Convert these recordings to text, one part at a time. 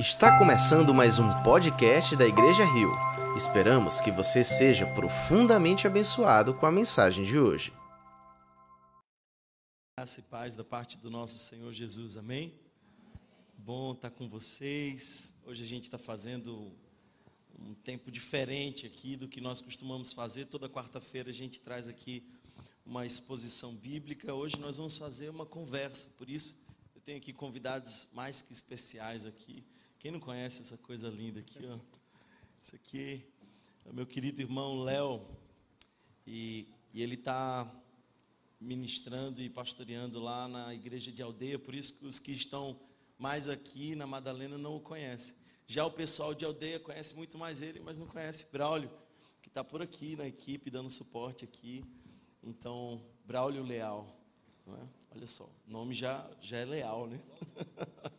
Está começando mais um podcast da Igreja Rio. Esperamos que você seja profundamente abençoado com a mensagem de hoje. Graça e paz da parte do nosso Senhor Jesus, amém? Bom estar com vocês. Hoje a gente está fazendo um tempo diferente aqui do que nós costumamos fazer. Toda quarta-feira a gente traz aqui uma exposição bíblica. Hoje nós vamos fazer uma conversa, por isso eu tenho aqui convidados mais que especiais aqui. Quem não conhece essa coisa linda aqui, ó? Isso aqui é o meu querido irmão Léo. E, e ele está ministrando e pastoreando lá na igreja de aldeia, por isso que os que estão mais aqui na Madalena não o conhecem. Já o pessoal de aldeia conhece muito mais ele, mas não conhece Braulio, que está por aqui na equipe, dando suporte aqui. Então, Braulio Leal. É? Olha só, o nome já, já é leal, né?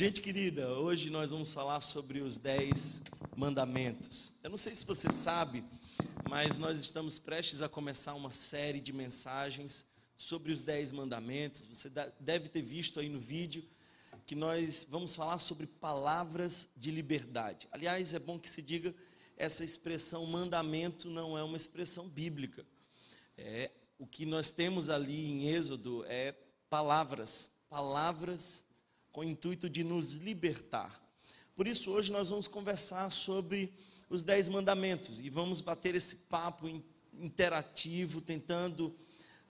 Gente querida, hoje nós vamos falar sobre os dez mandamentos. Eu não sei se você sabe, mas nós estamos prestes a começar uma série de mensagens sobre os dez mandamentos. Você deve ter visto aí no vídeo que nós vamos falar sobre palavras de liberdade. Aliás, é bom que se diga, essa expressão mandamento não é uma expressão bíblica. É, o que nós temos ali em Êxodo é palavras, palavras com o intuito de nos libertar. Por isso, hoje nós vamos conversar sobre os Dez Mandamentos e vamos bater esse papo interativo, tentando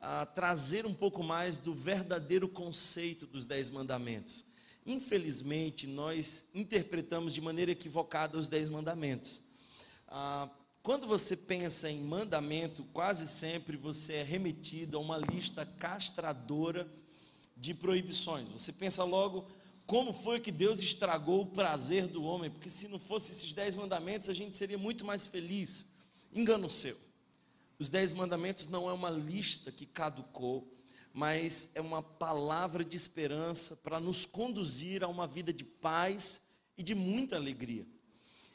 ah, trazer um pouco mais do verdadeiro conceito dos Dez Mandamentos. Infelizmente, nós interpretamos de maneira equivocada os Dez Mandamentos. Ah, quando você pensa em mandamento, quase sempre você é remetido a uma lista castradora de proibições. Você pensa logo como foi que Deus estragou o prazer do homem, porque se não fosse esses dez mandamentos, a gente seria muito mais feliz. Engano seu. Os dez mandamentos não é uma lista que caducou, mas é uma palavra de esperança para nos conduzir a uma vida de paz e de muita alegria.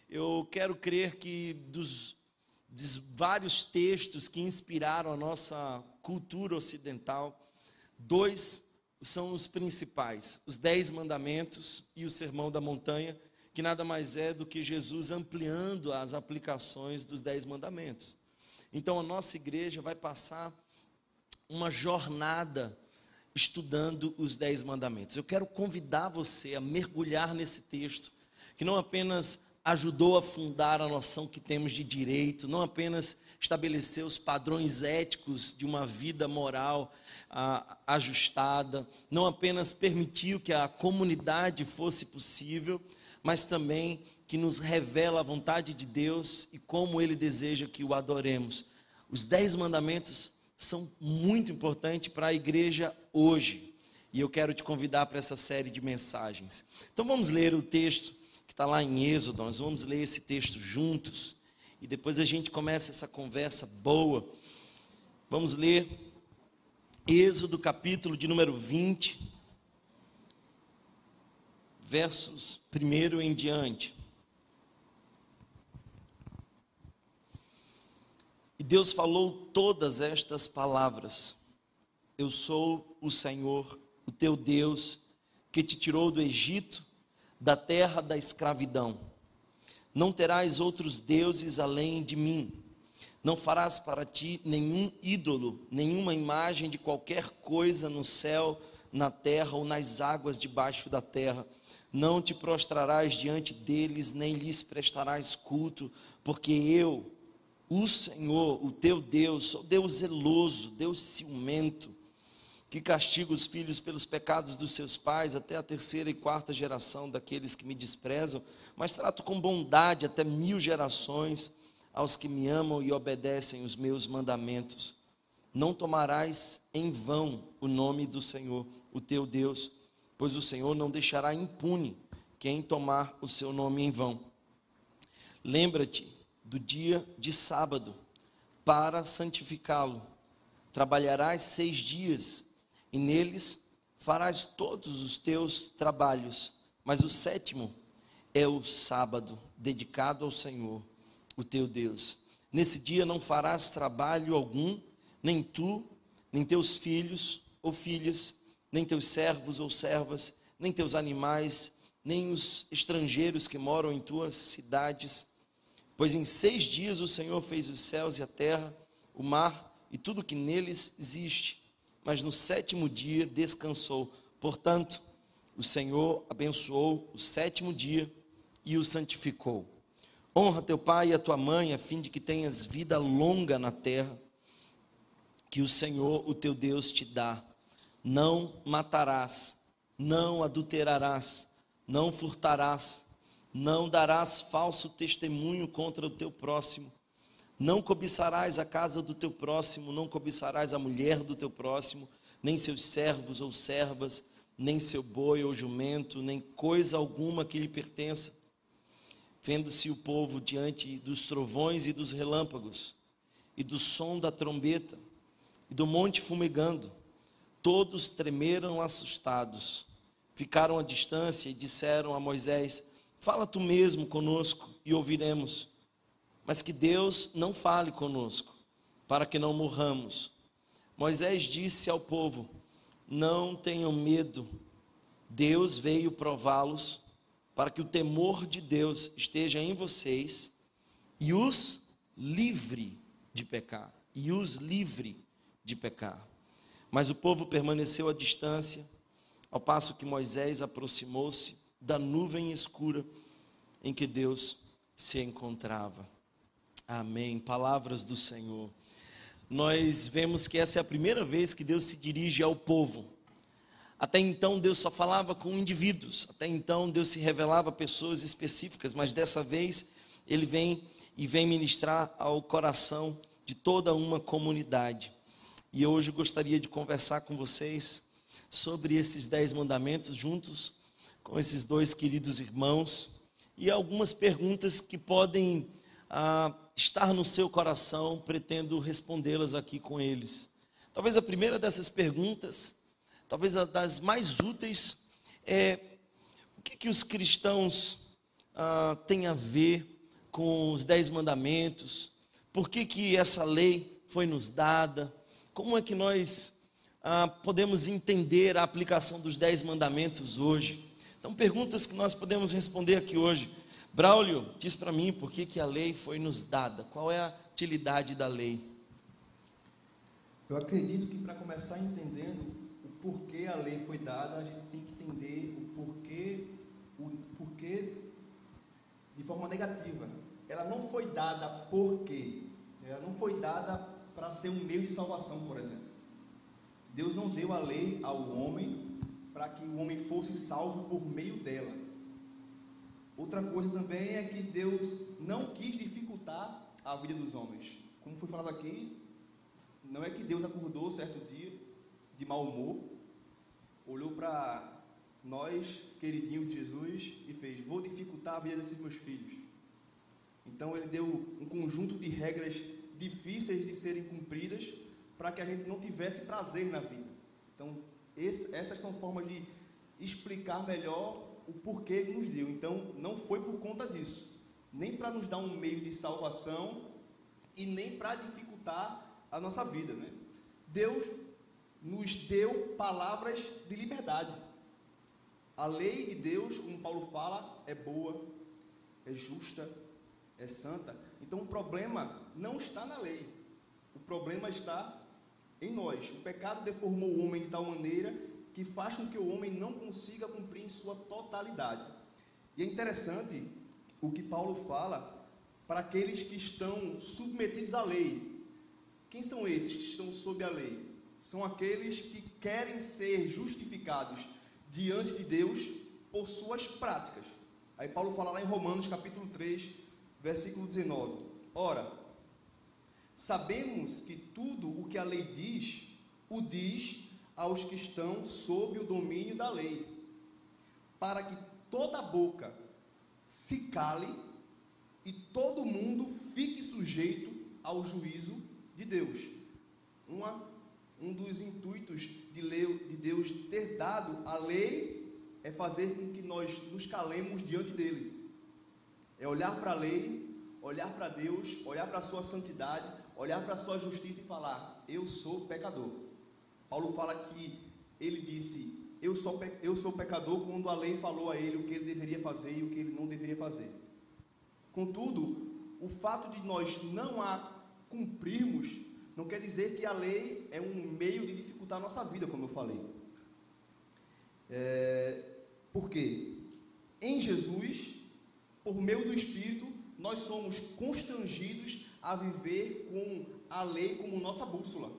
Eu quero crer que dos, dos vários textos que inspiraram a nossa cultura ocidental, dois são os principais: os Dez Mandamentos e o Sermão da Montanha, que nada mais é do que Jesus ampliando as aplicações dos Dez Mandamentos. Então a nossa igreja vai passar uma jornada estudando os Dez Mandamentos. Eu quero convidar você a mergulhar nesse texto, que não apenas ajudou a fundar a noção que temos de direito, não apenas estabeleceu os padrões éticos de uma vida moral ah, ajustada, não apenas permitiu que a comunidade fosse possível, mas também que nos revela a vontade de Deus e como Ele deseja que o adoremos. Os dez mandamentos são muito importantes para a igreja hoje. E eu quero te convidar para essa série de mensagens. Então vamos ler o texto está lá em Êxodo, nós vamos ler esse texto juntos. E depois a gente começa essa conversa boa. Vamos ler Êxodo capítulo de número 20, versos 1 em diante. E Deus falou todas estas palavras: Eu sou o Senhor, o teu Deus, que te tirou do Egito, da terra da escravidão. Não terás outros deuses além de mim. Não farás para ti nenhum ídolo, nenhuma imagem de qualquer coisa no céu, na terra ou nas águas debaixo da terra. Não te prostrarás diante deles, nem lhes prestarás culto, porque eu, o Senhor, o teu Deus, sou Deus zeloso, Deus ciumento, que castiga os filhos pelos pecados dos seus pais, até a terceira e quarta geração daqueles que me desprezam, mas trato com bondade até mil gerações aos que me amam e obedecem os meus mandamentos. Não tomarás em vão o nome do Senhor, o teu Deus, pois o Senhor não deixará impune quem tomar o seu nome em vão. Lembra-te do dia de sábado para santificá-lo. Trabalharás seis dias e neles farás todos os teus trabalhos, mas o sétimo é o sábado dedicado ao Senhor o teu Deus. Nesse dia não farás trabalho algum, nem tu, nem teus filhos ou filhas, nem teus servos ou servas, nem teus animais, nem os estrangeiros que moram em tuas cidades. Pois em seis dias o Senhor fez os céus e a terra, o mar e tudo que neles existe, mas no sétimo dia descansou. Portanto, o Senhor abençoou o sétimo dia e o santificou. Honra teu pai e a tua mãe, a fim de que tenhas vida longa na terra, que o Senhor, o teu Deus, te dá. Não matarás, não adulterarás, não furtarás, não darás falso testemunho contra o teu próximo, não cobiçarás a casa do teu próximo, não cobiçarás a mulher do teu próximo, nem seus servos ou servas, nem seu boi ou jumento, nem coisa alguma que lhe pertença. Vendo-se o povo diante dos trovões e dos relâmpagos, e do som da trombeta, e do monte fumegando, todos tremeram assustados ficaram à distância e disseram a Moisés: Fala tu mesmo conosco e ouviremos. Mas que Deus não fale conosco, para que não morramos. Moisés disse ao povo: Não tenham medo, Deus veio prová-los, para que o temor de Deus esteja em vocês e os livre de pecar. E os livre de pecar. Mas o povo permaneceu à distância ao passo que Moisés aproximou-se da nuvem escura em que Deus se encontrava. Amém. Palavras do Senhor. Nós vemos que essa é a primeira vez que Deus se dirige ao povo. Até então Deus só falava com indivíduos, até então Deus se revelava a pessoas específicas, mas dessa vez ele vem e vem ministrar ao coração de toda uma comunidade. E hoje gostaria de conversar com vocês sobre esses dez mandamentos juntos com esses dois queridos irmãos e algumas perguntas que podem estar no seu coração, pretendo respondê-las aqui com eles. Talvez a primeira dessas perguntas, talvez a das mais úteis, é o que, que os cristãos ah, têm a ver com os dez mandamentos? Por que, que essa lei foi nos dada? Como é que nós ah, podemos entender a aplicação dos dez mandamentos hoje. Então, perguntas que nós podemos responder aqui hoje. Braulio, diz para mim por que, que a lei foi nos dada, qual é a utilidade da lei? Eu acredito que para começar entendendo o porquê a lei foi dada, a gente tem que entender o porquê, o porquê de forma negativa. Ela não foi dada por quê? Ela não foi dada para ser um meio de salvação, por exemplo. Deus não deu a lei ao homem para que o homem fosse salvo por meio dela. Outra coisa também é que Deus não quis dificultar a vida dos homens. Como foi falado aqui, não é que Deus acordou certo dia de mau humor, olhou para nós, queridinhos de Jesus, e fez: Vou dificultar a vida desses meus filhos. Então ele deu um conjunto de regras difíceis de serem cumpridas para que a gente não tivesse prazer na vida. Então, esse, essas são formas de explicar melhor o porquê que nos deu. Então, não foi por conta disso, nem para nos dar um meio de salvação e nem para dificultar a nossa vida. Né? Deus nos deu palavras de liberdade. A lei de Deus, como Paulo fala, é boa, é justa, é santa. Então o problema não está na lei. O problema está em nós. O pecado deformou o homem de tal maneira que faz com que o homem não consiga cumprir em sua totalidade. E é interessante o que Paulo fala para aqueles que estão submetidos à lei. Quem são esses que estão sob a lei? São aqueles que querem ser justificados diante de Deus por suas práticas. Aí Paulo fala lá em Romanos capítulo 3, versículo 19. Ora, Sabemos que tudo o que a lei diz, o diz aos que estão sob o domínio da lei, para que toda boca se cale e todo mundo fique sujeito ao juízo de Deus. Uma, um dos intuitos de, lei, de Deus ter dado a lei é fazer com que nós nos calemos diante dele. É olhar para a lei, olhar para Deus, olhar para a sua santidade, olhar para a sua justiça e falar: Eu sou pecador. Paulo fala que ele disse: eu sou, eu sou pecador quando a lei falou a ele o que ele deveria fazer e o que ele não deveria fazer. Contudo, o fato de nós não a cumprirmos não quer dizer que a lei é um meio de dificultar a nossa vida, como eu falei. É, por quê? Em Jesus, por meio do Espírito, nós somos constrangidos a viver com a lei como nossa bússola.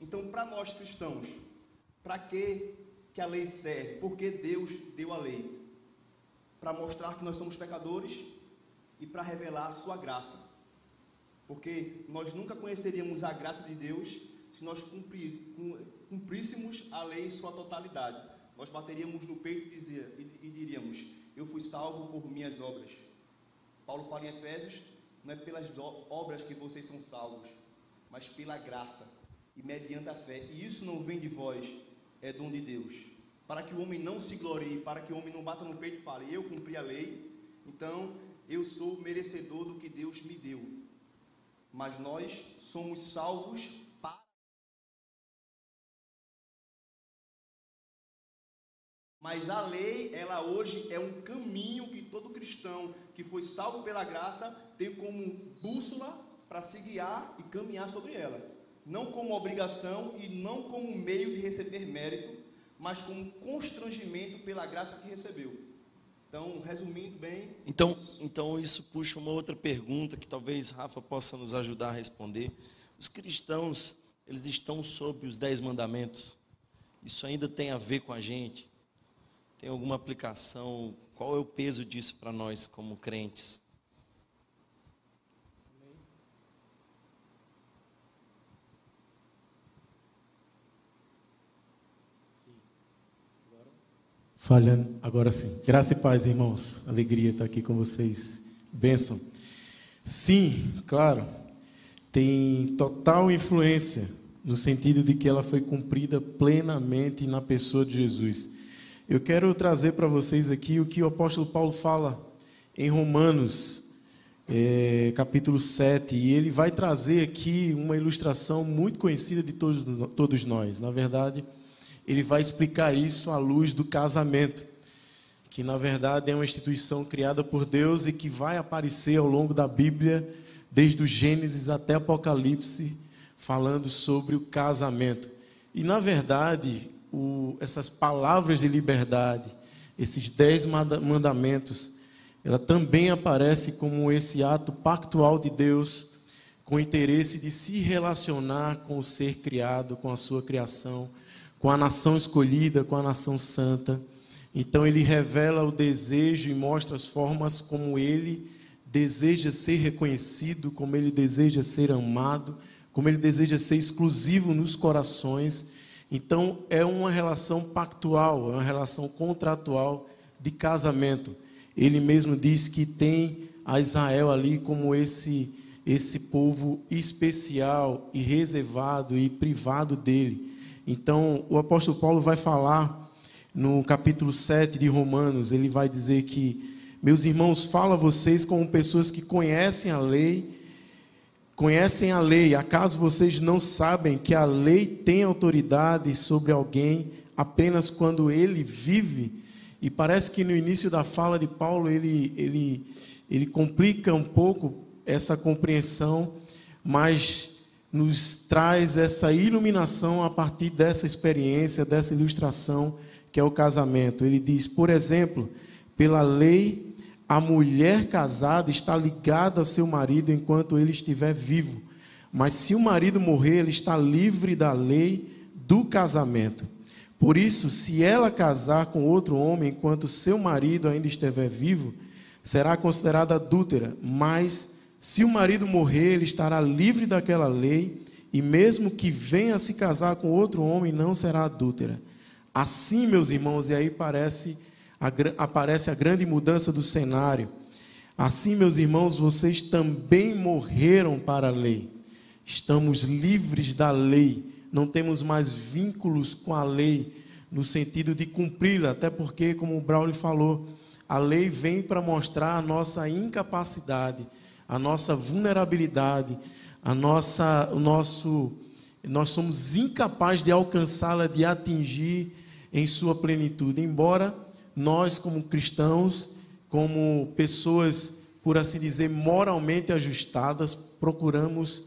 Então, para nós cristãos, para que, que a lei serve? Porque Deus deu a lei? Para mostrar que nós somos pecadores e para revelar a sua graça. Porque nós nunca conheceríamos a graça de Deus se nós cumprir, cumpríssemos a lei em sua totalidade. Nós bateríamos no peito e, dizia, e, e diríamos: Eu fui salvo por minhas obras. Paulo fala em Efésios: Não é pelas obras que vocês são salvos, mas pela graça e mediante a fé. E isso não vem de vós, é dom de Deus. Para que o homem não se glorie, para que o homem não bata no peito e fale: Eu cumpri a lei, então eu sou merecedor do que Deus me deu. Mas nós somos salvos para. Mas a lei, ela hoje é um caminho que todo cristão que foi salvo pela graça tem como bússola para se guiar e caminhar sobre ela não como obrigação e não como meio de receber mérito, mas como constrangimento pela graça que recebeu. Então, resumindo bem. Então, isso. então isso puxa uma outra pergunta que talvez Rafa possa nos ajudar a responder. Os cristãos, eles estão sob os dez mandamentos. Isso ainda tem a ver com a gente? Tem alguma aplicação? Qual é o peso disso para nós como crentes? Falhando, agora sim. Graça e paz, irmãos. Alegria estar aqui com vocês. Bênção. Sim, claro, tem total influência no sentido de que ela foi cumprida plenamente na pessoa de Jesus. Eu quero trazer para vocês aqui o que o apóstolo Paulo fala em Romanos, é, capítulo 7, e ele vai trazer aqui uma ilustração muito conhecida de todos, todos nós. Na verdade, ele vai explicar isso à luz do casamento, que na verdade é uma instituição criada por Deus e que vai aparecer ao longo da Bíblia, desde o Gênesis até Apocalipse, falando sobre o casamento. E na verdade, o, essas palavras de liberdade, esses dez mandamentos, ela também aparece como esse ato pactual de Deus com o interesse de se relacionar com o ser criado, com a sua criação com a nação escolhida, com a nação santa. Então ele revela o desejo e mostra as formas como ele deseja ser reconhecido, como ele deseja ser amado, como ele deseja ser exclusivo nos corações. Então é uma relação pactual, é uma relação contratual de casamento. Ele mesmo diz que tem a Israel ali como esse esse povo especial e reservado e privado dele. Então, o apóstolo Paulo vai falar no capítulo 7 de Romanos, ele vai dizer que, meus irmãos, fala a vocês como pessoas que conhecem a lei, conhecem a lei, acaso vocês não sabem que a lei tem autoridade sobre alguém apenas quando ele vive? E parece que no início da fala de Paulo ele, ele, ele complica um pouco essa compreensão, mas nos traz essa iluminação a partir dessa experiência, dessa ilustração que é o casamento. Ele diz, por exemplo, pela lei, a mulher casada está ligada a seu marido enquanto ele estiver vivo. Mas se o marido morrer, ele está livre da lei do casamento. Por isso, se ela casar com outro homem enquanto seu marido ainda estiver vivo, será considerada adúltera, mas se o marido morrer, ele estará livre daquela lei, e mesmo que venha se casar com outro homem, não será adúltera. Assim, meus irmãos, e aí parece, a, aparece a grande mudança do cenário. Assim, meus irmãos, vocês também morreram para a lei. Estamos livres da lei, não temos mais vínculos com a lei, no sentido de cumpri-la, até porque, como o Braulio falou, a lei vem para mostrar a nossa incapacidade a nossa vulnerabilidade, a nossa, o nosso, nós somos incapazes de alcançá-la, de atingir em sua plenitude. Embora nós, como cristãos, como pessoas, por assim dizer, moralmente ajustadas, procuramos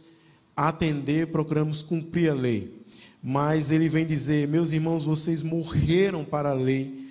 atender, procuramos cumprir a lei. Mas ele vem dizer: meus irmãos, vocês morreram para a lei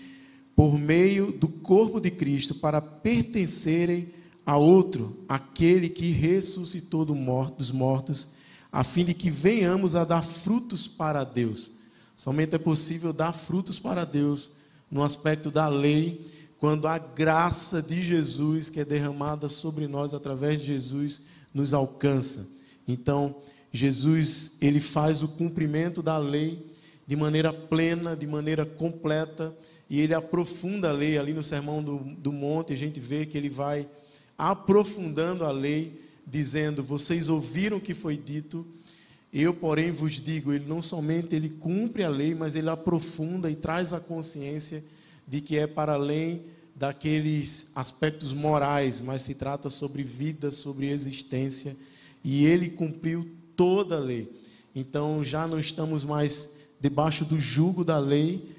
por meio do corpo de Cristo para pertencerem a outro, aquele que ressuscitou dos mortos, a fim de que venhamos a dar frutos para Deus. Somente é possível dar frutos para Deus no aspecto da lei, quando a graça de Jesus, que é derramada sobre nós através de Jesus, nos alcança. Então, Jesus, ele faz o cumprimento da lei de maneira plena, de maneira completa, e ele aprofunda a lei ali no Sermão do, do Monte, a gente vê que ele vai aprofundando a lei, dizendo: Vocês ouviram o que foi dito, eu, porém, vos digo, ele não somente ele cumpre a lei, mas ele aprofunda e traz a consciência de que é para além daqueles aspectos morais, mas se trata sobre vida, sobre existência, e ele cumpriu toda a lei. Então já não estamos mais debaixo do jugo da lei,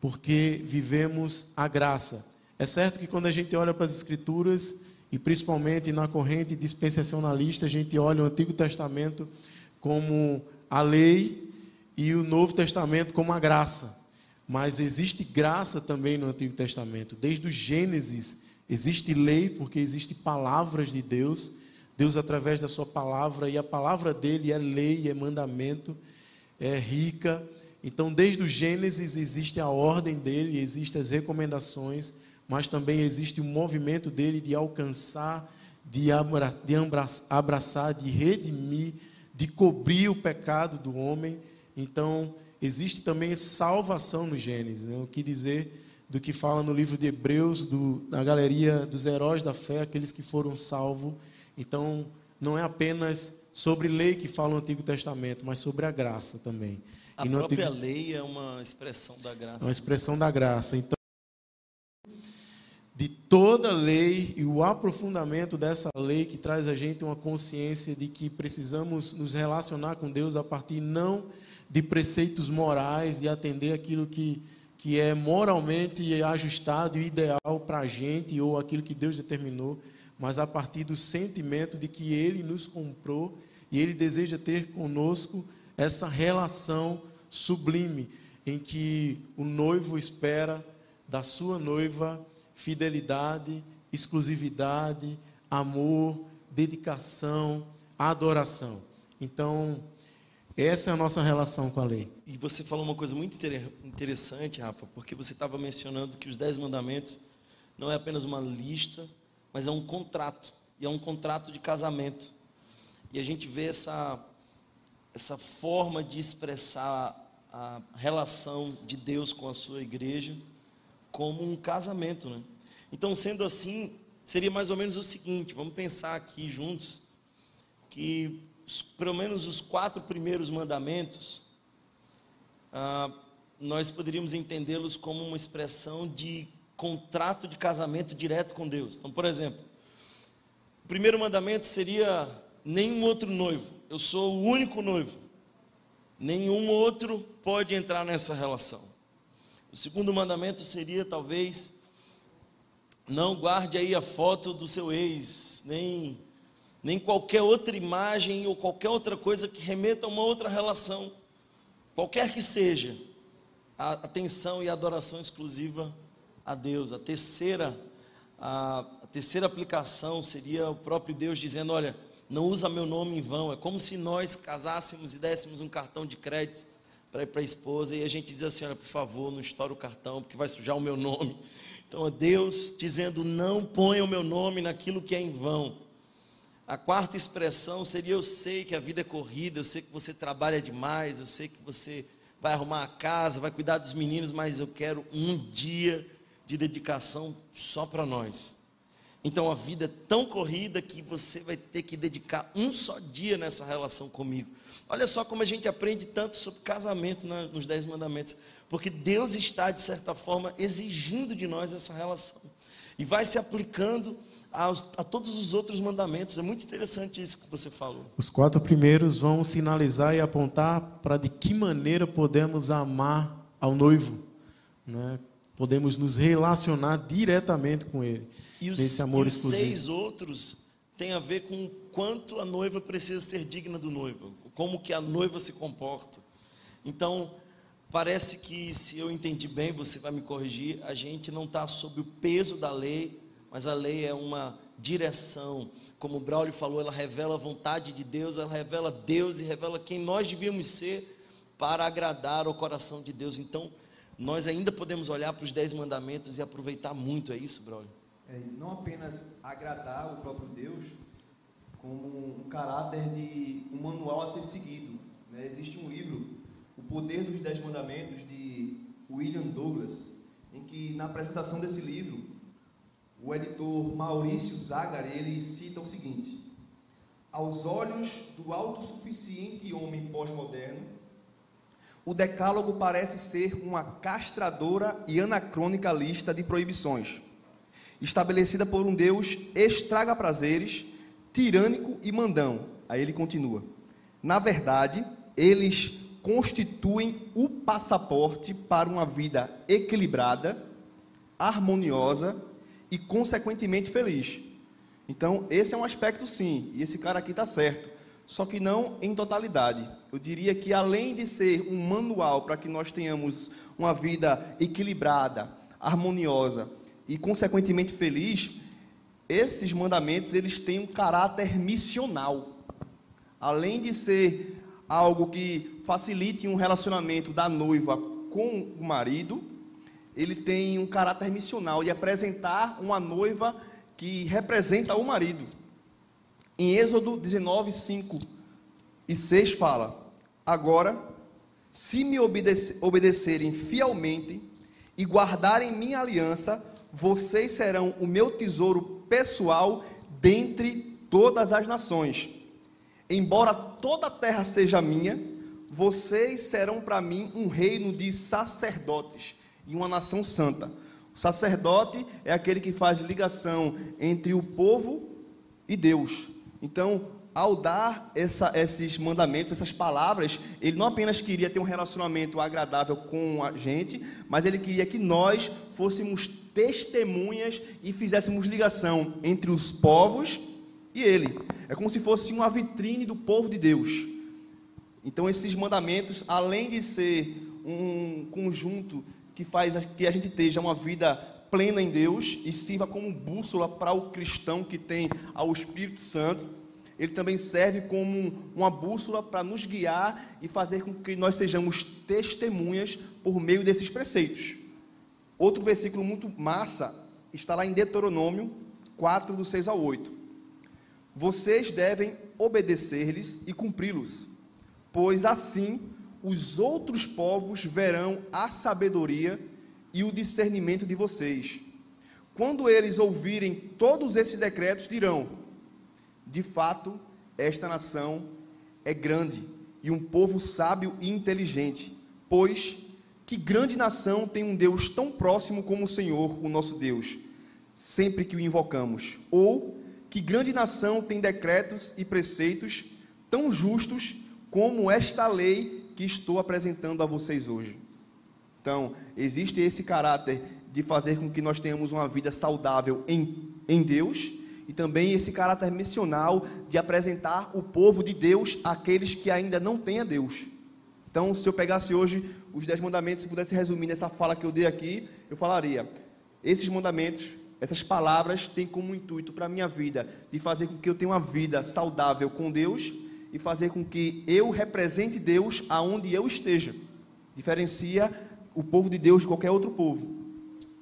porque vivemos a graça. É certo que quando a gente olha para as Escrituras, e principalmente na corrente dispensacionalista, a gente olha o Antigo Testamento como a lei e o Novo Testamento como a graça. Mas existe graça também no Antigo Testamento. Desde o Gênesis existe lei, porque existe palavras de Deus. Deus através da sua palavra e a palavra dele é lei, é mandamento, é rica então, desde o Gênesis existe a ordem dele, existem as recomendações, mas também existe o movimento dele de alcançar, de abraçar, de redimir, de cobrir o pecado do homem. Então, existe também salvação no Gênesis. Né? O que dizer do que fala no livro de Hebreus, do, na galeria dos heróis da fé, aqueles que foram salvos. Então, não é apenas sobre lei que fala o Antigo Testamento, mas sobre a graça também. A própria Antigo... lei é uma expressão da graça. É uma expressão da graça. Então, de toda lei e o aprofundamento dessa lei que traz a gente uma consciência de que precisamos nos relacionar com Deus a partir não de preceitos morais, de atender aquilo que, que é moralmente ajustado e ideal para a gente ou aquilo que Deus determinou, mas a partir do sentimento de que Ele nos comprou e Ele deseja ter conosco essa relação sublime em que o noivo espera da sua noiva fidelidade, exclusividade, amor, dedicação, adoração. Então, essa é a nossa relação com a lei. E você falou uma coisa muito interessante, Rafa, porque você estava mencionando que os Dez Mandamentos não é apenas uma lista, mas é um contrato. E é um contrato de casamento. E a gente vê essa essa forma de expressar a relação de Deus com a sua igreja como um casamento, né? Então, sendo assim, seria mais ou menos o seguinte: vamos pensar aqui juntos que pelo menos os quatro primeiros mandamentos ah, nós poderíamos entendê-los como uma expressão de contrato de casamento direto com Deus. Então, por exemplo, o primeiro mandamento seria nenhum outro noivo eu sou o único noivo. Nenhum outro pode entrar nessa relação. O segundo mandamento seria talvez não guarde aí a foto do seu ex, nem nem qualquer outra imagem ou qualquer outra coisa que remeta a uma outra relação, qualquer que seja. A atenção e a adoração exclusiva a Deus. A terceira a, a terceira aplicação seria o próprio Deus dizendo, olha, não usa meu nome em vão. É como se nós casássemos e dessemos um cartão de crédito para ir para a esposa e a gente diz assim: olha, por favor, não estoure o cartão, porque vai sujar o meu nome. Então é Deus dizendo: não ponha o meu nome naquilo que é em vão. A quarta expressão seria: eu sei que a vida é corrida, eu sei que você trabalha demais, eu sei que você vai arrumar a casa, vai cuidar dos meninos, mas eu quero um dia de dedicação só para nós. Então a vida é tão corrida que você vai ter que dedicar um só dia nessa relação comigo. Olha só como a gente aprende tanto sobre casamento nos Dez Mandamentos. Porque Deus está, de certa forma, exigindo de nós essa relação. E vai se aplicando a, a todos os outros mandamentos. É muito interessante isso que você falou. Os quatro primeiros vão sinalizar e apontar para de que maneira podemos amar ao noivo, né? podemos nos relacionar diretamente com Ele. E os, nesse amor e os exclusivo. seis outros têm a ver com quanto a noiva precisa ser digna do noivo, como que a noiva se comporta. Então, parece que, se eu entendi bem, você vai me corrigir, a gente não está sob o peso da lei, mas a lei é uma direção. Como o Braulio falou, ela revela a vontade de Deus, ela revela Deus e revela quem nós devíamos ser para agradar ao coração de Deus. Então, nós ainda podemos olhar para os dez mandamentos e aproveitar muito, é isso, Braulio? É, não apenas agradar o próprio Deus, como um caráter de um manual a ser seguido. né? Existe um livro, O Poder dos Dez Mandamentos, de William Douglas, em que na apresentação desse livro, o editor Maurício Zagari, ele cita o seguinte: Aos olhos do autossuficiente homem pós-moderno, o decálogo parece ser uma castradora e anacrônica lista de proibições, estabelecida por um Deus estraga prazeres, tirânico e mandão. Aí ele continua. Na verdade, eles constituem o passaporte para uma vida equilibrada, harmoniosa e consequentemente feliz. Então, esse é um aspecto sim, e esse cara aqui está certo. Só que não em totalidade. Eu diria que além de ser um manual para que nós tenhamos uma vida equilibrada, harmoniosa e consequentemente feliz, esses mandamentos eles têm um caráter missional. Além de ser algo que facilite um relacionamento da noiva com o marido, ele tem um caráter missional de apresentar uma noiva que representa o marido. Em Êxodo 19, 5 e 6 fala: Agora, se me obedece- obedecerem fielmente e guardarem minha aliança, vocês serão o meu tesouro pessoal dentre todas as nações. Embora toda a terra seja minha, vocês serão para mim um reino de sacerdotes e uma nação santa. O sacerdote é aquele que faz ligação entre o povo e Deus. Então, ao dar essa- esses mandamentos, essas palavras, ele não apenas queria ter um relacionamento agradável com a gente, mas ele queria que nós fôssemos testemunhas e fizéssemos ligação entre os povos e ele. É como se fosse uma vitrine do povo de Deus. Então, esses mandamentos, além de ser um conjunto que faz que a gente esteja uma vida plena em Deus e sirva como bússola para o cristão que tem ao Espírito Santo, ele também serve como uma bússola para nos guiar e fazer com que nós sejamos testemunhas por meio desses preceitos. Outro versículo muito massa está lá em Deuteronômio 4, do 6 ao 8. Vocês devem obedecer-lhes e cumpri-los, pois assim os outros povos verão a sabedoria e o discernimento de vocês. Quando eles ouvirem todos esses decretos, dirão: De fato, esta nação é grande e um povo sábio e inteligente, pois que grande nação tem um Deus tão próximo como o Senhor, o nosso Deus, sempre que o invocamos? Ou que grande nação tem decretos e preceitos tão justos como esta lei que estou apresentando a vocês hoje? Então, existe esse caráter de fazer com que nós tenhamos uma vida saudável em, em Deus e também esse caráter missional de apresentar o povo de Deus àqueles que ainda não têm a Deus. Então, se eu pegasse hoje os dez mandamentos e pudesse resumir nessa fala que eu dei aqui, eu falaria: esses mandamentos, essas palavras têm como intuito para a minha vida de fazer com que eu tenha uma vida saudável com Deus e fazer com que eu represente Deus aonde eu esteja. Diferencia o povo de Deus de qualquer outro povo.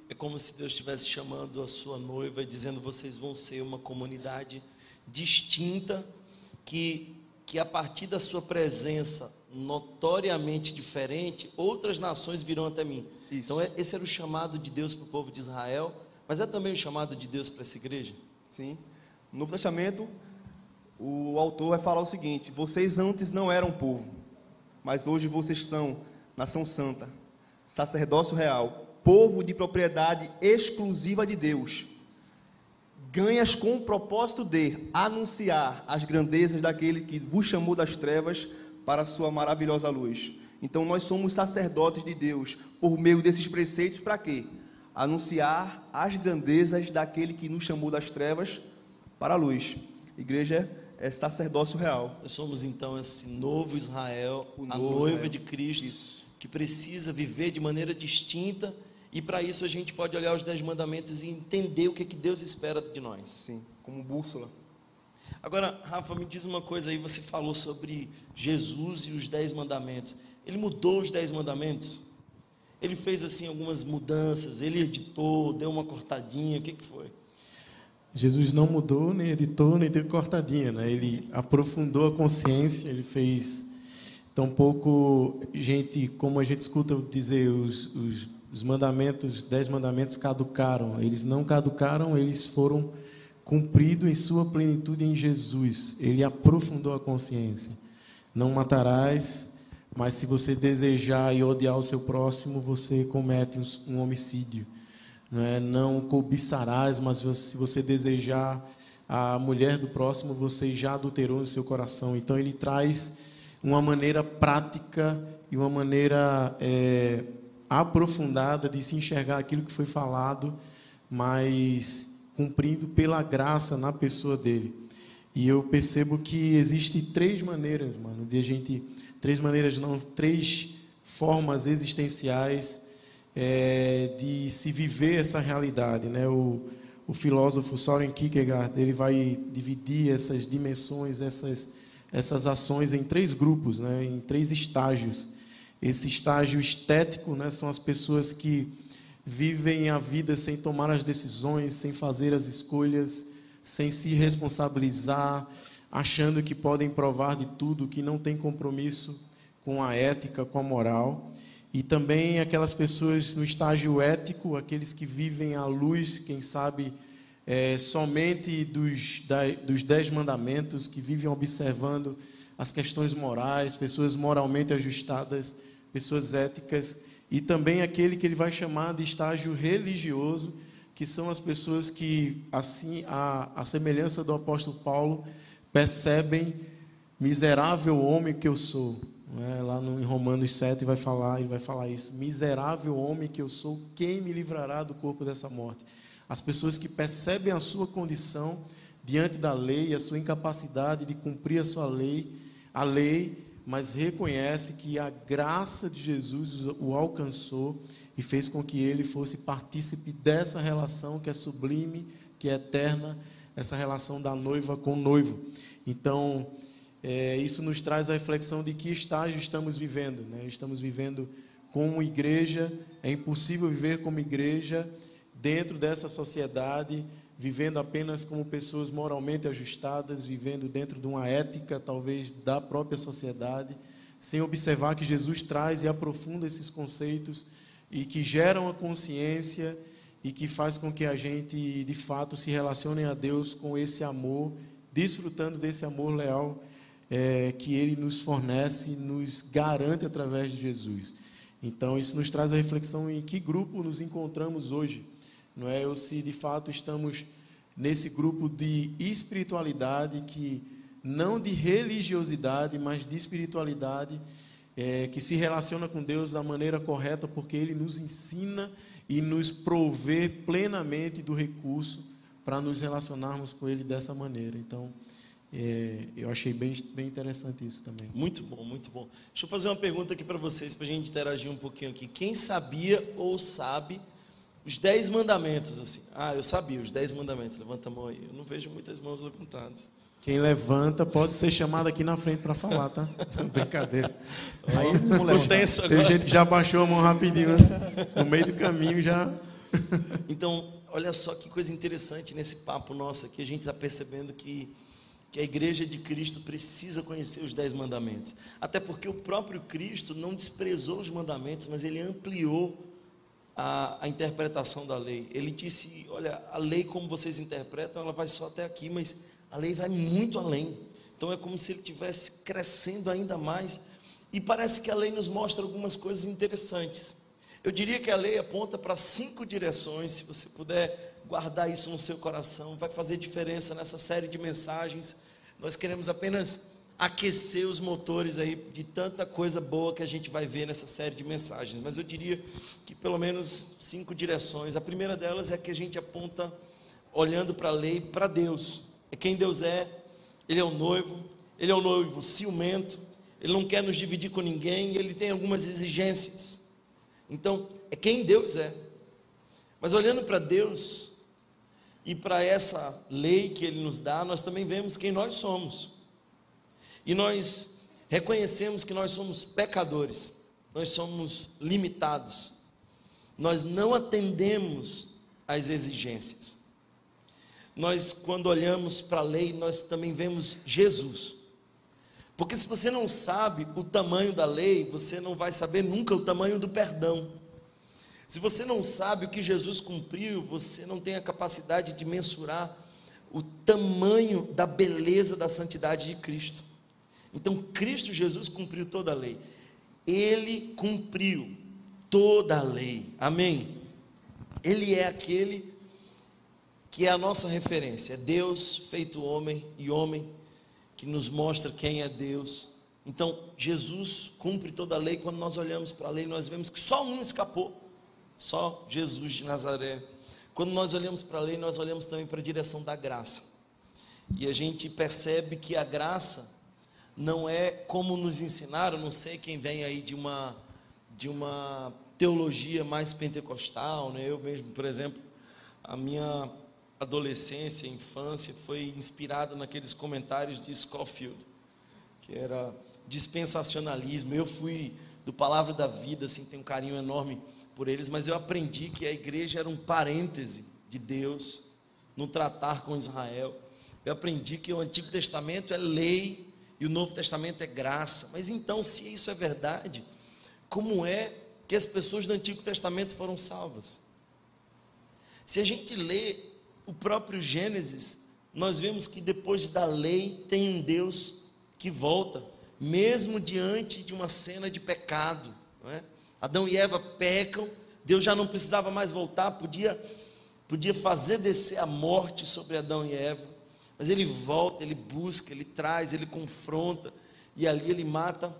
É como se Deus estivesse chamando a sua noiva e dizendo: vocês vão ser uma comunidade distinta, que, que a partir da sua presença notoriamente diferente, outras nações virão até mim. Isso. Então, é- esse era o chamado de Deus para o povo de Israel, mas é também o chamado de Deus para essa igreja. Sim. No Novo Testamento, o autor vai falar o seguinte: vocês antes não eram povo, mas hoje vocês são nação santa, sacerdócio real, povo de propriedade exclusiva de Deus. Ganhas com o propósito de anunciar as grandezas daquele que vos chamou das trevas para a sua maravilhosa luz. Então nós somos sacerdotes de Deus por meio desses preceitos para quê? Anunciar as grandezas daquele que nos chamou das trevas para a luz. Igreja é sacerdócio real. Nós somos então esse novo Israel, O a novo noiva Israel. de Cristo, Isso. que precisa viver de maneira distinta. E para isso a gente pode olhar os dez mandamentos e entender o que, que Deus espera de nós. Sim, como bússola. Agora, Rafa, me diz uma coisa aí. Você falou sobre Jesus e os dez mandamentos. Ele mudou os dez mandamentos? Ele fez assim algumas mudanças? Ele editou, deu uma cortadinha? O que, que foi? Jesus não mudou, nem editou, nem deu cortadinha, né? Ele aprofundou a consciência, ele fez tão pouco gente, como a gente escuta dizer, os, os, os mandamentos, dez mandamentos caducaram. Eles não caducaram, eles foram cumpridos em sua plenitude em Jesus. Ele aprofundou a consciência. Não matarás, mas se você desejar e odiar o seu próximo, você comete um, um homicídio não, é? não cobiçarás, mas se você desejar a mulher do próximo, você já adulterou no seu coração. Então ele traz uma maneira prática e uma maneira é, aprofundada de se enxergar aquilo que foi falado, mas cumprindo pela graça na pessoa dele. E eu percebo que existe três maneiras, mano, de a gente, três maneiras não, três formas existenciais é, de se viver essa realidade, né? O, o filósofo Soren Kierkegaard ele vai dividir essas dimensões, essas essas ações em três grupos, né? Em três estágios. Esse estágio estético, né? São as pessoas que vivem a vida sem tomar as decisões, sem fazer as escolhas, sem se responsabilizar, achando que podem provar de tudo, que não tem compromisso com a ética, com a moral. E também aquelas pessoas no estágio ético, aqueles que vivem à luz, quem sabe, é, somente dos, da, dos dez mandamentos, que vivem observando as questões morais, pessoas moralmente ajustadas, pessoas éticas, e também aquele que ele vai chamar de estágio religioso, que são as pessoas que, assim, a, a semelhança do apóstolo Paulo, percebem miserável homem que eu sou, é, lá no, em Romanos 7 vai falar, ele vai falar isso. Miserável homem que eu sou, quem me livrará do corpo dessa morte? As pessoas que percebem a sua condição diante da lei, a sua incapacidade de cumprir a sua lei, a lei, mas reconhece que a graça de Jesus o alcançou e fez com que ele fosse partícipe dessa relação que é sublime, que é eterna, essa relação da noiva com o noivo. Então, é, isso nos traz a reflexão de que estágio estamos vivendo. Né? Estamos vivendo como igreja, é impossível viver como igreja dentro dessa sociedade, vivendo apenas como pessoas moralmente ajustadas, vivendo dentro de uma ética, talvez, da própria sociedade, sem observar que Jesus traz e aprofunda esses conceitos e que geram a consciência e que faz com que a gente, de fato, se relacione a Deus com esse amor, desfrutando desse amor leal é, que Ele nos fornece, nos garante através de Jesus. Então, isso nos traz a reflexão em que grupo nos encontramos hoje, não é? Ou se de fato estamos nesse grupo de espiritualidade que não de religiosidade, mas de espiritualidade é, que se relaciona com Deus da maneira correta, porque Ele nos ensina e nos provê plenamente do recurso para nos relacionarmos com Ele dessa maneira. Então, é, eu achei bem, bem interessante isso também. Muito bom, muito bom. Deixa eu fazer uma pergunta aqui para vocês, para a gente interagir um pouquinho aqui. Quem sabia ou sabe os dez mandamentos? Assim? Ah, eu sabia os dez mandamentos. Levanta a mão aí. Eu não vejo muitas mãos levantadas. Quem levanta pode ser chamado aqui na frente para falar, tá? Brincadeira. Aí, ficou tenso Tem agora. gente que já baixou a mão rapidinho, assim, no meio do caminho já. Então, olha só que coisa interessante nesse papo nosso aqui. A gente está percebendo que, que a igreja de Cristo precisa conhecer os dez mandamentos. Até porque o próprio Cristo não desprezou os mandamentos, mas ele ampliou a, a interpretação da lei. Ele disse: Olha, a lei, como vocês interpretam, ela vai só até aqui, mas a lei vai muito além. Então é como se ele estivesse crescendo ainda mais. E parece que a lei nos mostra algumas coisas interessantes. Eu diria que a lei aponta para cinco direções. Se você puder guardar isso no seu coração, vai fazer diferença nessa série de mensagens. Nós queremos apenas aquecer os motores aí de tanta coisa boa que a gente vai ver nessa série de mensagens. Mas eu diria que pelo menos cinco direções. A primeira delas é que a gente aponta olhando para a lei, para Deus. É quem Deus é, Ele é o noivo, Ele é o noivo ciumento, Ele não quer nos dividir com ninguém, Ele tem algumas exigências. Então, é quem Deus é. Mas olhando para Deus e para essa lei que Ele nos dá, nós também vemos quem nós somos. E nós reconhecemos que nós somos pecadores, nós somos limitados, nós não atendemos às exigências. Nós, quando olhamos para a lei, nós também vemos Jesus. Porque se você não sabe o tamanho da lei, você não vai saber nunca o tamanho do perdão. Se você não sabe o que Jesus cumpriu, você não tem a capacidade de mensurar o tamanho da beleza da santidade de Cristo. Então, Cristo Jesus cumpriu toda a lei. Ele cumpriu toda a lei. Amém? Ele é aquele que é a nossa referência. É Deus feito homem e homem que nos mostra quem é Deus. Então, Jesus cumpre toda a lei. Quando nós olhamos para a lei, nós vemos que só um escapou. Só Jesus de Nazaré. Quando nós olhamos para a lei, nós olhamos também para a direção da graça. E a gente percebe que a graça não é como nos ensinaram, não sei quem vem aí de uma de uma teologia mais pentecostal, né? Eu mesmo, por exemplo, a minha adolescência, infância foi inspirada naqueles comentários de Scofield, que era dispensacionalismo. Eu fui do Palavra da Vida, assim, tenho um carinho enorme por eles, mas eu aprendi que a igreja era um parêntese de Deus no tratar com Israel. Eu aprendi que o Antigo Testamento é lei e o Novo Testamento é graça. Mas então, se isso é verdade, como é que as pessoas do Antigo Testamento foram salvas? Se a gente lê o próprio Gênesis, nós vemos que depois da lei tem um Deus que volta, mesmo diante de uma cena de pecado. É? Adão e Eva pecam, Deus já não precisava mais voltar, podia, podia fazer descer a morte sobre Adão e Eva. Mas ele volta, ele busca, ele traz, ele confronta, e ali ele mata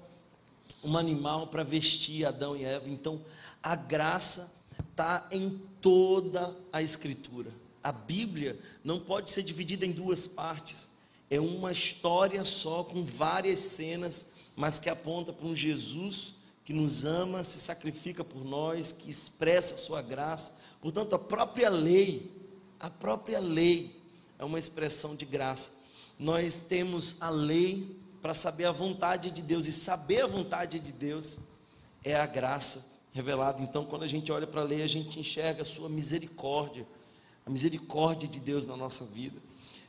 um animal para vestir Adão e Eva. Então, a graça está em toda a Escritura. A Bíblia não pode ser dividida em duas partes. É uma história só, com várias cenas, mas que aponta para um Jesus que nos ama, se sacrifica por nós, que expressa a sua graça. Portanto, a própria lei, a própria lei é uma expressão de graça. Nós temos a lei para saber a vontade de Deus, e saber a vontade de Deus é a graça revelada. Então, quando a gente olha para a lei, a gente enxerga a sua misericórdia, a misericórdia de Deus na nossa vida.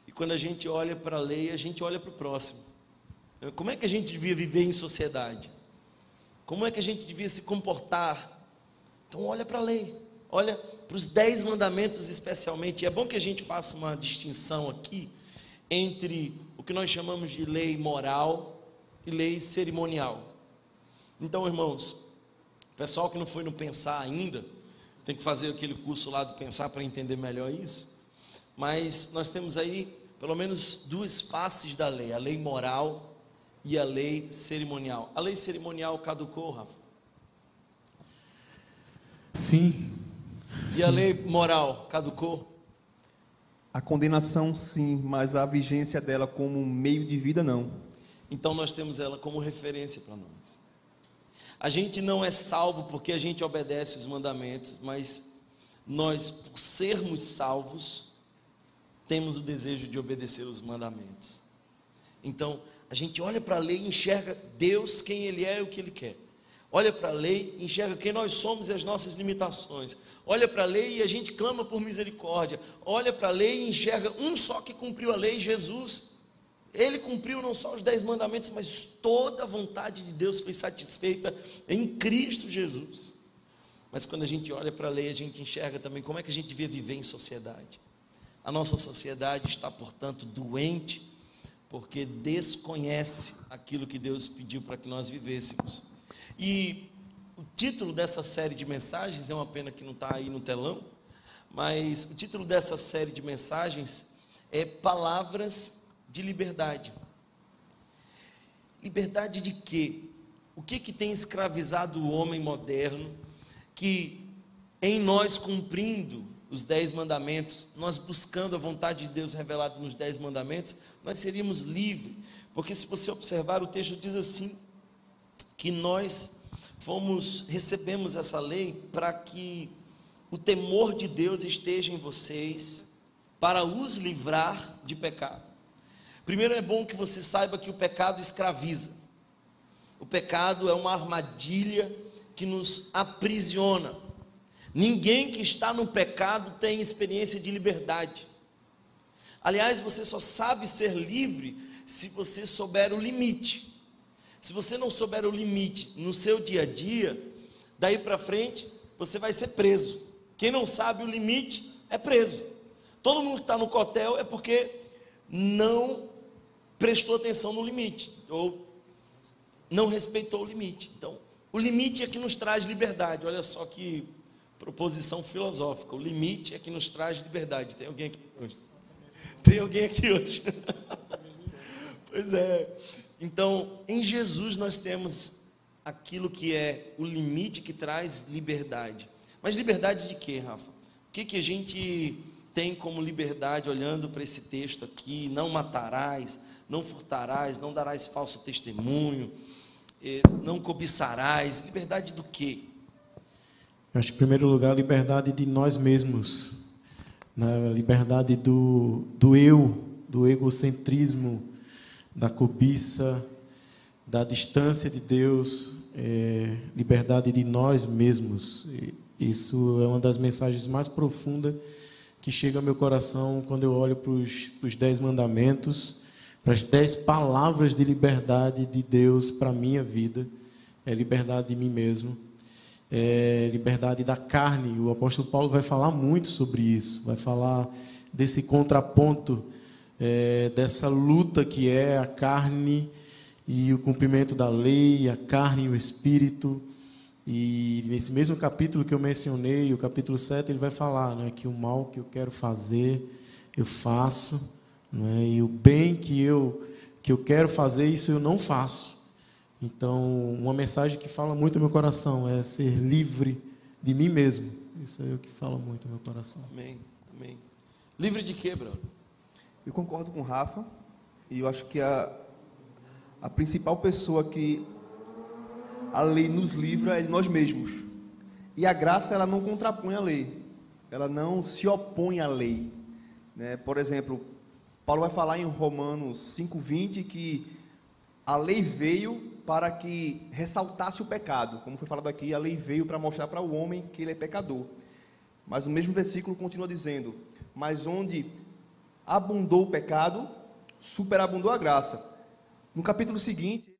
E quando a gente olha para a lei, a gente olha para o próximo. Como é que a gente devia viver em sociedade? Como é que a gente devia se comportar? Então, olha para a lei olha para os dez mandamentos especialmente. E é bom que a gente faça uma distinção aqui entre o que nós chamamos de lei moral e lei cerimonial. Então, irmãos, pessoal que não foi no pensar ainda, tem que fazer aquele curso lá do pensar para entender melhor isso. Mas nós temos aí pelo menos duas faces da lei: a lei moral e a lei cerimonial. A lei cerimonial caducou, Rafa? Sim, e a lei moral caducou? A condenação sim, mas a vigência dela como meio de vida não. Então nós temos ela como referência para nós. A gente não é salvo porque a gente obedece os mandamentos, mas nós, por sermos salvos, temos o desejo de obedecer os mandamentos. Então, a gente olha para a lei e enxerga Deus, quem Ele é e o que Ele quer. Olha para a lei, enxerga quem nós somos e as nossas limitações olha para a lei e a gente clama por misericórdia, olha para a lei e enxerga um só que cumpriu a lei, Jesus. Ele cumpriu não só os dez mandamentos, mas toda a vontade de Deus foi satisfeita em Cristo Jesus. Mas quando a gente olha para a lei, a gente enxerga também como é que a gente devia viver em sociedade. A nossa sociedade está, portanto, doente, porque desconhece aquilo que Deus pediu para que nós vivêssemos. E o título dessa série de mensagens, é uma pena que não está aí no telão, mas o título dessa série de mensagens é Palavras de Liberdade. Liberdade de quê? O que que tem escravizado o homem moderno que em nós cumprindo os dez mandamentos, nós buscando a vontade de Deus revelada nos dez mandamentos, nós seríamos livres. Porque se você observar, o texto diz assim, que nós fomos, recebemos essa lei para que o temor de Deus esteja em vocês, para os livrar de pecado. Primeiro é bom que você saiba que o pecado escraviza. O pecado é uma armadilha que nos aprisiona. Ninguém que está no pecado tem experiência de liberdade. Aliás, você só sabe ser livre se você souber o limite. Se você não souber o limite no seu dia a dia, daí para frente você vai ser preso. Quem não sabe o limite é preso. Todo mundo que está no cotel é porque não prestou atenção no limite ou não respeitou o limite. Então, o limite é que nos traz liberdade. Olha só que proposição filosófica. O limite é que nos traz liberdade. Tem alguém aqui hoje? Tem alguém aqui hoje? pois é. Então, em Jesus nós temos aquilo que é o limite que traz liberdade. Mas liberdade de quê, Rafa? O que, que a gente tem como liberdade olhando para esse texto aqui? Não matarás, não furtarás, não darás falso testemunho, eh, não cobiçarás. Liberdade do quê? Eu acho que, em primeiro lugar, liberdade de nós mesmos, né? a liberdade do, do eu, do egocentrismo, da cobiça, da distância de Deus, é, liberdade de nós mesmos. Isso é uma das mensagens mais profundas que chega ao meu coração quando eu olho para os dez mandamentos, para as dez palavras de liberdade de Deus para a minha vida. É liberdade de mim mesmo é, liberdade da carne. O apóstolo Paulo vai falar muito sobre isso, vai falar desse contraponto, é, dessa luta que é a carne e o cumprimento da lei, a carne e o espírito. E nesse mesmo capítulo que eu mencionei, o capítulo 7, ele vai falar né, que o mal que eu quero fazer, eu faço, né, e o bem que eu, que eu quero fazer, isso eu não faço. Então, uma mensagem que fala muito ao meu coração é ser livre de mim mesmo. Isso é o que fala muito ao meu coração. Amém. Amém. Livre de quê, Bruno? Eu concordo com o Rafa. E eu acho que a, a principal pessoa que a lei nos livra é nós mesmos. E a graça, ela não contrapõe a lei. Ela não se opõe à lei. Né? Por exemplo, Paulo vai falar em Romanos 5,20 que a lei veio para que ressaltasse o pecado. Como foi falado aqui, a lei veio para mostrar para o homem que ele é pecador. Mas o mesmo versículo continua dizendo: Mas onde abundou o pecado, superabundou a graça. No capítulo seguinte,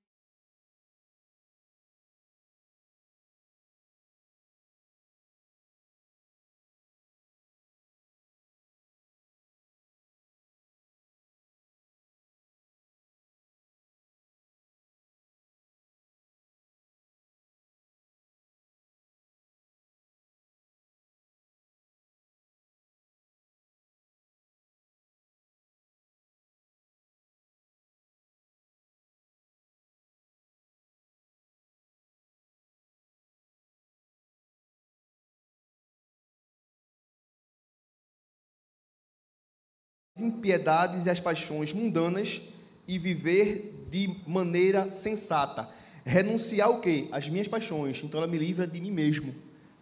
impiedades e as paixões mundanas e viver de maneira sensata. Renunciar o quê? As minhas paixões. Então ela me livra de mim mesmo.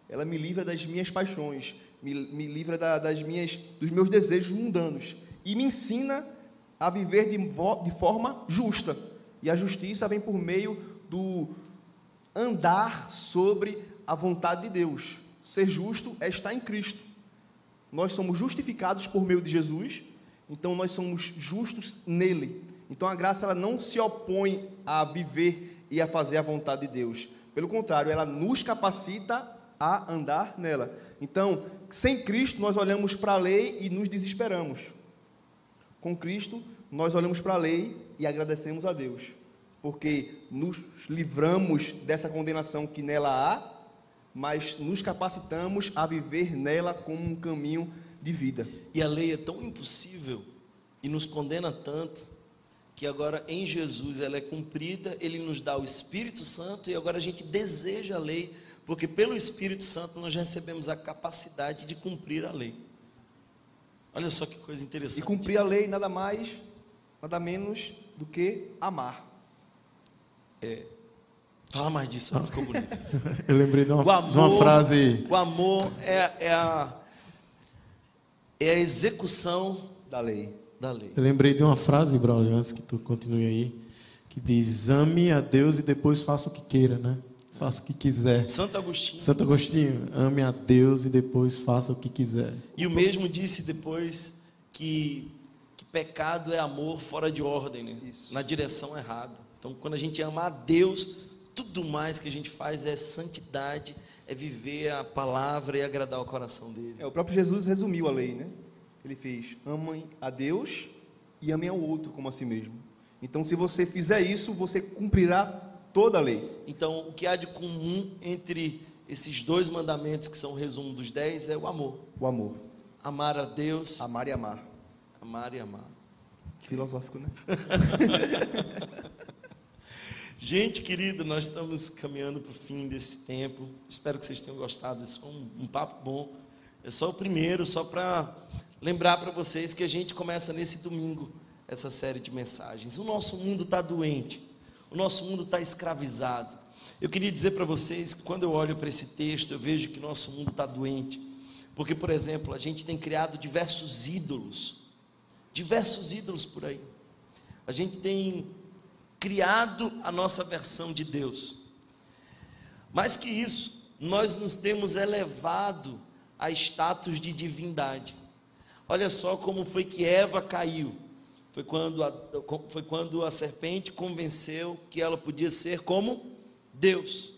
Ela me livra das minhas paixões, me, me livra da, das minhas, dos meus desejos mundanos e me ensina a viver de, de forma justa. E a justiça vem por meio do andar sobre a vontade de Deus. Ser justo é estar em Cristo. Nós somos justificados por meio de Jesus então nós somos justos nele. Então a graça ela não se opõe a viver e a fazer a vontade de Deus. Pelo contrário, ela nos capacita a andar nela. Então, sem Cristo, nós olhamos para a lei e nos desesperamos. Com Cristo, nós olhamos para a lei e agradecemos a Deus, porque nos livramos dessa condenação que nela há, mas nos capacitamos a viver nela como um caminho de vida. E a lei é tão impossível e nos condena tanto que agora em Jesus ela é cumprida, ele nos dá o Espírito Santo e agora a gente deseja a lei, porque pelo Espírito Santo nós recebemos a capacidade de cumprir a lei. Olha só que coisa interessante. E cumprir a lei nada mais, nada menos do que amar. É. Fala mais disso, ficou bonito. Eu lembrei de uma, amor, de uma frase. O amor é, é, a, é a execução da lei. da lei. Eu lembrei de uma frase, Braulio, antes que tu continue aí, que diz: ame a Deus e depois faça o que queira, né? Faça o que quiser. Santo Agostinho. Santo Agostinho, ame a Deus e depois faça o que quiser. E o mesmo disse depois que, que pecado é amor fora de ordem, né? na direção errada. Então, quando a gente ama a Deus, tudo mais que a gente faz é santidade, é viver a palavra e agradar o coração dele. É, o próprio Jesus resumiu a lei, né? Ele fez: amem a Deus e amem ao outro como a si mesmo. Então, se você fizer isso, você cumprirá toda a lei. Então, o que há de comum entre esses dois mandamentos, que são o resumo dos dez, é o amor. O amor. Amar a Deus. Amar e amar. Amar e amar. Filosófico, né? Gente querida, nós estamos caminhando para o fim desse tempo. Espero que vocês tenham gostado. Esse foi um, um papo bom. É só o primeiro, só para lembrar para vocês que a gente começa nesse domingo essa série de mensagens. O nosso mundo está doente. O nosso mundo está escravizado. Eu queria dizer para vocês que quando eu olho para esse texto, eu vejo que nosso mundo está doente. Porque, por exemplo, a gente tem criado diversos ídolos, diversos ídolos por aí. A gente tem criado a nossa versão de Deus. Mais que isso, nós nos temos elevado a status de divindade. Olha só como foi que Eva caiu. Foi quando, a, foi quando a serpente convenceu que ela podia ser como Deus.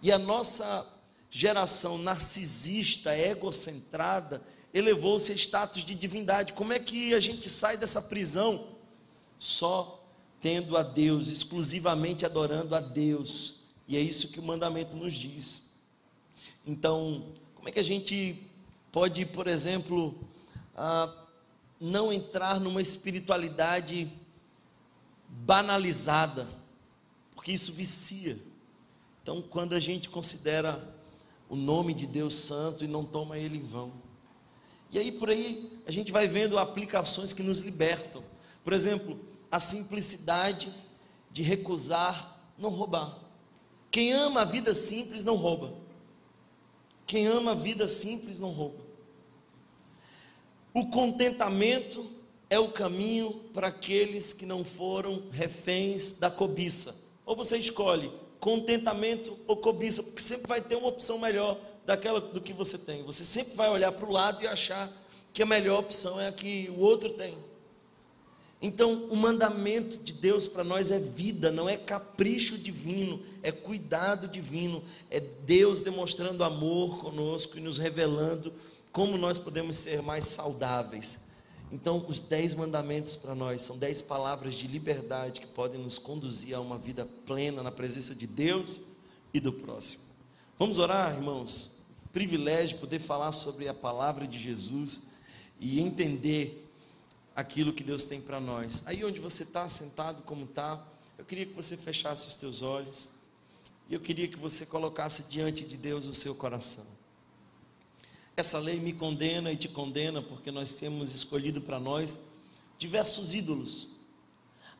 E a nossa geração narcisista, egocentrada, elevou-se a status de divindade. Como é que a gente sai dessa prisão? Só tendo a Deus, exclusivamente adorando a Deus. E é isso que o mandamento nos diz. Então, como é que a gente pode, por exemplo, ah, não entrar numa espiritualidade banalizada, porque isso vicia. Então, quando a gente considera o nome de Deus santo e não toma ele em vão. E aí por aí a gente vai vendo aplicações que nos libertam. Por exemplo, a simplicidade de recusar não roubar. Quem ama a vida simples não rouba. Quem ama a vida simples não rouba. O contentamento é o caminho para aqueles que não foram reféns da cobiça. Ou você escolhe contentamento ou cobiça, porque sempre vai ter uma opção melhor daquela do que você tem. Você sempre vai olhar para o lado e achar que a melhor opção é a que o outro tem. Então, o mandamento de Deus para nós é vida, não é capricho divino, é cuidado divino, é Deus demonstrando amor conosco e nos revelando como nós podemos ser mais saudáveis. Então, os dez mandamentos para nós são dez palavras de liberdade que podem nos conduzir a uma vida plena na presença de Deus e do próximo. Vamos orar, irmãos? Privilégio poder falar sobre a palavra de Jesus e entender aquilo que Deus tem para nós. Aí onde você está, sentado como está, eu queria que você fechasse os teus olhos e eu queria que você colocasse diante de Deus o seu coração. Essa lei me condena e te condena porque nós temos escolhido para nós diversos ídolos.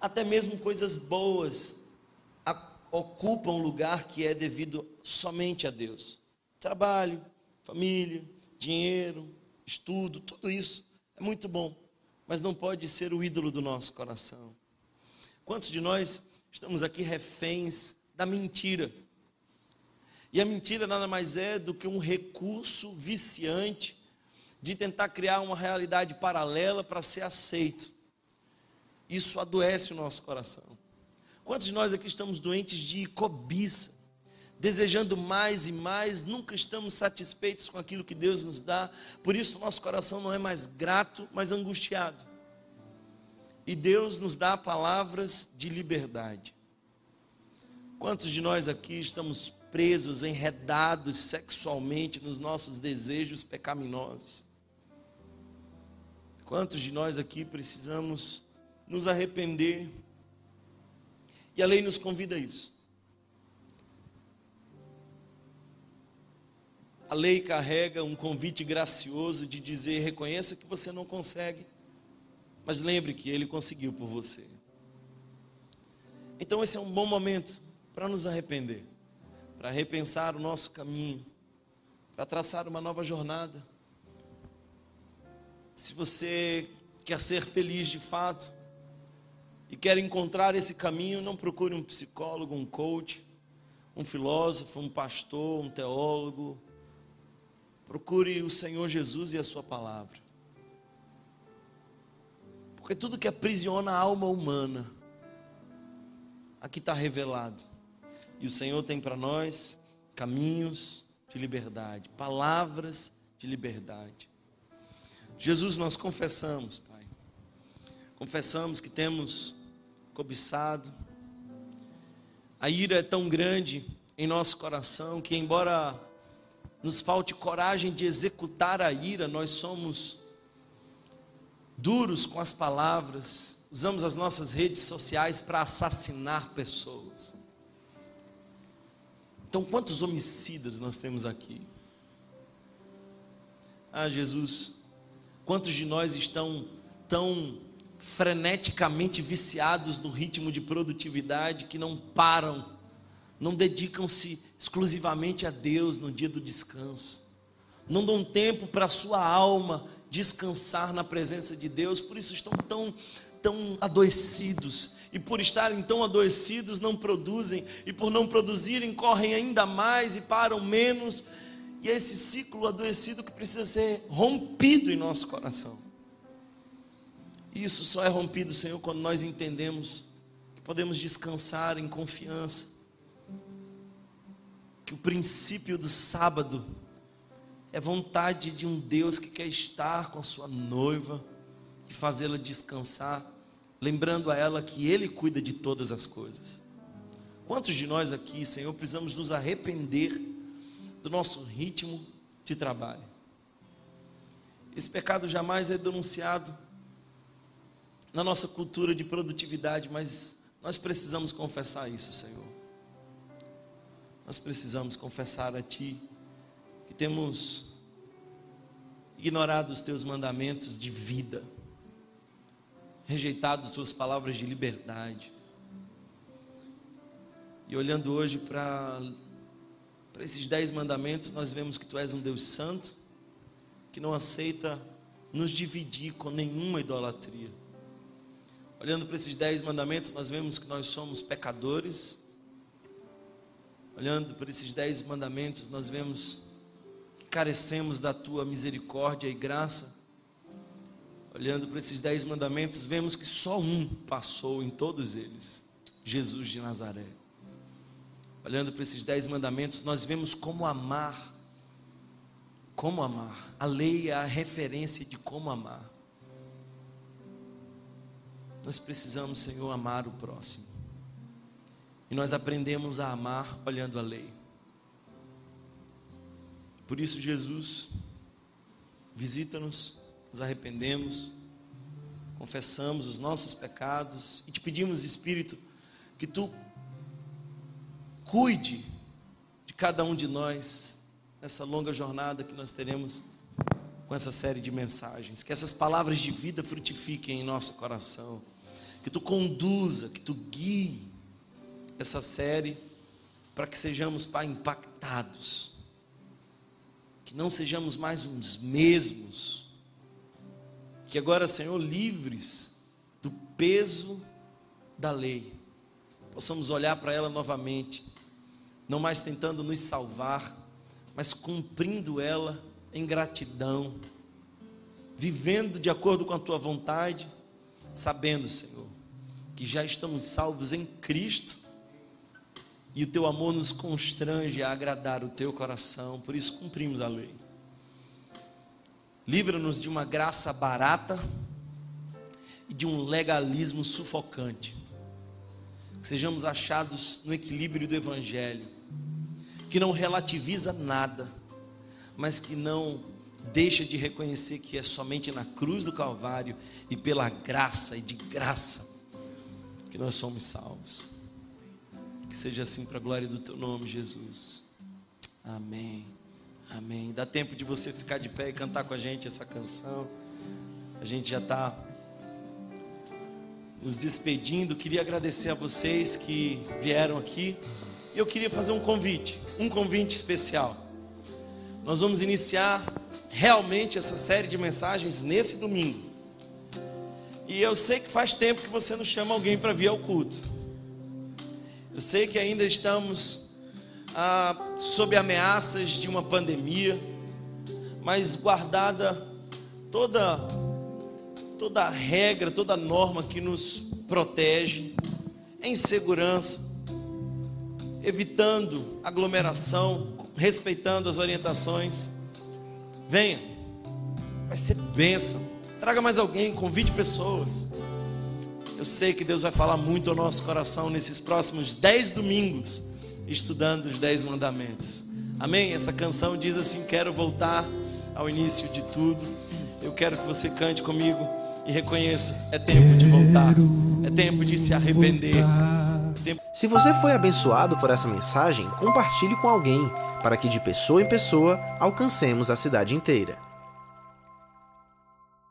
Até mesmo coisas boas ocupam um lugar que é devido somente a Deus. Trabalho, família, dinheiro, estudo, tudo isso é muito bom, mas não pode ser o ídolo do nosso coração. Quantos de nós estamos aqui reféns da mentira? E a mentira nada mais é do que um recurso viciante de tentar criar uma realidade paralela para ser aceito. Isso adoece o nosso coração. Quantos de nós aqui estamos doentes de cobiça, desejando mais e mais, nunca estamos satisfeitos com aquilo que Deus nos dá, por isso nosso coração não é mais grato, mas angustiado. E Deus nos dá palavras de liberdade. Quantos de nós aqui estamos presos, enredados sexualmente nos nossos desejos pecaminosos. Quantos de nós aqui precisamos nos arrepender. E a lei nos convida a isso. A lei carrega um convite gracioso de dizer: reconheça que você não consegue, mas lembre que ele conseguiu por você. Então, esse é um bom momento para nos arrepender, para repensar o nosso caminho, para traçar uma nova jornada. Se você quer ser feliz de fato e quer encontrar esse caminho, não procure um psicólogo, um coach, um filósofo, um pastor, um teólogo. Procure o Senhor Jesus e a Sua palavra. Porque tudo que aprisiona a alma humana, aqui está revelado. E o Senhor tem para nós caminhos de liberdade, palavras de liberdade. Jesus, nós confessamos, Pai. Confessamos que temos cobiçado. A ira é tão grande em nosso coração que, embora nos falte coragem de executar a ira, nós somos duros com as palavras, usamos as nossas redes sociais para assassinar pessoas. Então, quantos homicidas nós temos aqui? Ah, Jesus, quantos de nós estão tão freneticamente viciados no ritmo de produtividade que não param, não dedicam-se exclusivamente a Deus no dia do descanso, não dão tempo para a sua alma descansar na presença de Deus, por isso estão tão, tão adoecidos. E por estarem tão adoecidos, não produzem, e por não produzirem, correm ainda mais e param menos. E é esse ciclo adoecido que precisa ser rompido em nosso coração. Isso só é rompido, Senhor, quando nós entendemos que podemos descansar em confiança, que o princípio do sábado é vontade de um Deus que quer estar com a sua noiva e fazê-la descansar, lembrando a ela que Ele cuida de todas as coisas. Quantos de nós aqui, Senhor, precisamos nos arrepender do nosso ritmo de trabalho? Esse pecado jamais é denunciado na nossa cultura de produtividade, mas nós precisamos confessar isso, Senhor. Nós precisamos confessar a Ti que temos ignorado os teus mandamentos de vida, rejeitado as tuas palavras de liberdade. E olhando hoje para esses dez mandamentos, nós vemos que tu és um Deus santo, que não aceita nos dividir com nenhuma idolatria. Olhando para esses dez mandamentos, nós vemos que nós somos pecadores. Olhando para esses dez mandamentos, nós vemos carecemos da tua misericórdia e graça. Olhando para esses dez mandamentos, vemos que só um passou em todos eles: Jesus de Nazaré. Olhando para esses dez mandamentos, nós vemos como amar. Como amar. A lei é a referência de como amar. Nós precisamos, Senhor, amar o próximo. E nós aprendemos a amar olhando a lei. Por isso, Jesus, visita-nos, nos arrependemos, confessamos os nossos pecados e te pedimos, Espírito, que tu cuide de cada um de nós nessa longa jornada que nós teremos com essa série de mensagens. Que essas palavras de vida frutifiquem em nosso coração. Que tu conduza, que tu guie essa série para que sejamos, Pai, impactados. Que não sejamos mais uns mesmos, que agora, Senhor, livres do peso da lei, possamos olhar para ela novamente, não mais tentando nos salvar, mas cumprindo ela em gratidão, vivendo de acordo com a tua vontade, sabendo, Senhor, que já estamos salvos em Cristo e o teu amor nos constrange a agradar o teu coração, por isso cumprimos a lei. Livra-nos de uma graça barata e de um legalismo sufocante. Que sejamos achados no equilíbrio do Evangelho, que não relativiza nada, mas que não deixa de reconhecer que é somente na cruz do Calvário e pela graça e de graça que nós somos salvos. Que seja assim para a glória do teu nome, Jesus. Amém. Amém. Dá tempo de você ficar de pé e cantar com a gente essa canção. A gente já está nos despedindo. Queria agradecer a vocês que vieram aqui. Eu queria fazer um convite, um convite especial. Nós vamos iniciar realmente essa série de mensagens nesse domingo. E eu sei que faz tempo que você não chama alguém para vir ao culto. Eu sei que ainda estamos ah, sob ameaças de uma pandemia, mas guardada toda toda a regra, toda a norma que nos protege, em segurança, evitando aglomeração, respeitando as orientações. Venha, vai ser bênção. Traga mais alguém, convide pessoas. Eu sei que Deus vai falar muito ao nosso coração nesses próximos dez domingos, estudando os dez mandamentos. Amém? Essa canção diz assim: Quero voltar ao início de tudo. Eu quero que você cante comigo e reconheça: é tempo de voltar, é tempo de se arrepender. Se você foi abençoado por essa mensagem, compartilhe com alguém, para que de pessoa em pessoa alcancemos a cidade inteira.